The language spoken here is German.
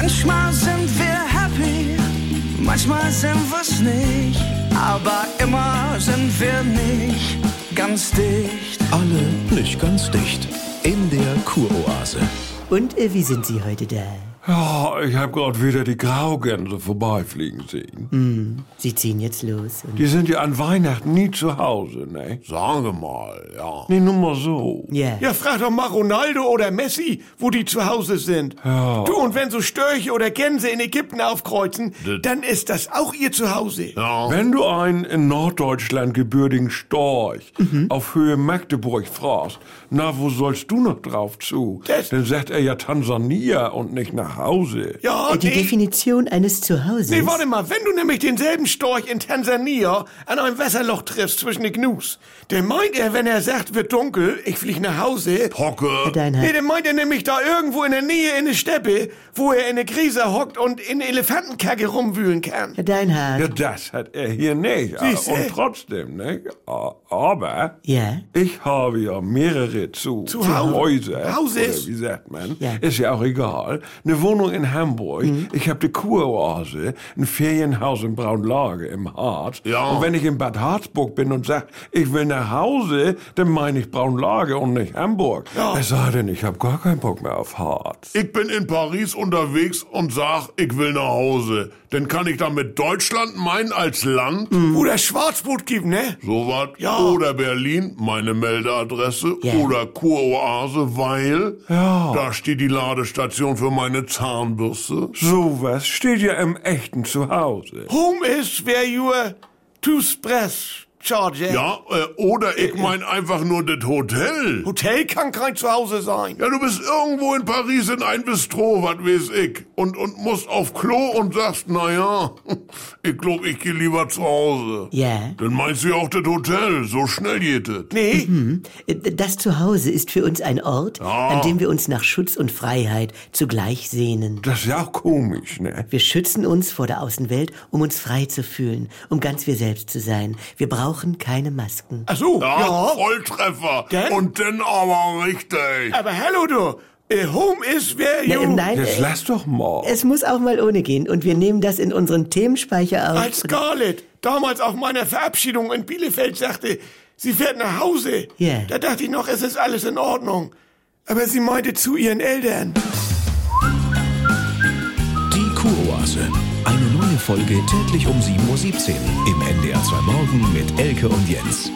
Manchmal sind wir happy, manchmal sind wir's nicht. Aber immer sind wir nicht ganz dicht. Alle nicht ganz dicht. In der Kuroase. Und äh, wie sind Sie heute da? Ja, ich hab grad wieder die Graugänse vorbeifliegen sehen. Sie ziehen jetzt los. Und Die sind ja an Weihnachten nie zu Hause, ne? Sage mal, ja. Nee, nur mal so. ja. Ja, frag doch mal Ronaldo oder Messi, wo die zu Hause sind. Ja. Du, und wenn so Störche oder Gänse in Ägypten aufkreuzen, dann ist das auch ihr Zuhause. Wenn du einen in Norddeutschland gebürtigen Storch auf Höhe Magdeburg fragst, na, wo sollst du noch drauf zu? Das- Dann sagt er ja Tansania und nicht nach Hause. Ja, Die nee. Definition eines Zuhauses. Nee, warte mal, wenn du nämlich denselben Storch in Tansania an einem Wasserloch triffst zwischen den Gnus, dann meint er, wenn er sagt, wird dunkel, ich flieg nach Hause. Hocke. Nee, dann meint er nämlich da irgendwo in der Nähe in der Steppe, wo er in der Krise hockt und in Elefantenkacke rumwühlen kann. Herr Deinhardt. Ja, das hat er hier nicht. Siehste? Und trotzdem, ne? Aber Ja. ich habe ja mehrere zu, Zu Hau- Häuser. Hauses. Oder wie sagt man? Ja. Ist ja auch egal. Eine Wohnung in Hamburg. Ich habe die Kuroase, ein Ferienhaus in Braunlage im Harz. Ja. Und wenn ich in Bad Harzburg bin und sag, ich will nach Hause, dann meine ich Braunlage und nicht Hamburg. Ja. Es sei denn, ich habe gar keinen Bock mehr auf Harz. Ich bin in Paris unterwegs und sag, ich will nach Hause. Dann kann ich damit Deutschland meinen als Land, Wo das Schwarzboot gibt, ne? so was. Ja. Oder Berlin, meine Meldeadresse. Ja. Oder Kuroase, weil Ja. da steht die Ladestation für meine Zahnbürste. Sowas steht ja im echten Zuhause. Home is where you are to express charge. Ja, äh, oder ich mein einfach nur das Hotel. Hotel kann kein Zuhause sein. Ja, du bist irgendwo in Paris in ein Bistro, was weiß ich. Und, und musst auf Klo und sagst, na ja, ich glaub, ich geh lieber zu Hause. Ja. Dann meinst du ja auch das Hotel. So schnell geht es. Nee, Äh, Das Zuhause ist für uns ein Ort, an dem wir uns nach Schutz und Freiheit zugleich sehnen. Das ist ja auch komisch, ne? Wir schützen uns vor der Außenwelt, um uns frei zu fühlen, um ganz wir selbst zu sein. Wir brauchen keine Masken. ach so, Ja, ja. Volltreffer. Denn? Und dann aber richtig. Aber hallo du, home is where Na, you... äh, nein, Jetzt äh, lass doch mal. es muss auch mal ohne gehen und wir nehmen das in unseren Themenspeicher auf. Als Scarlett damals auf meiner Verabschiedung in Bielefeld sagte, sie fährt nach Hause. Ja. Da dachte ich noch, es ist alles in Ordnung. Aber sie meinte zu ihren Eltern. Die Kuroase. Eine neue Folge täglich um 7.17 Uhr im NDR 2 Morgen mit Elke und Jens.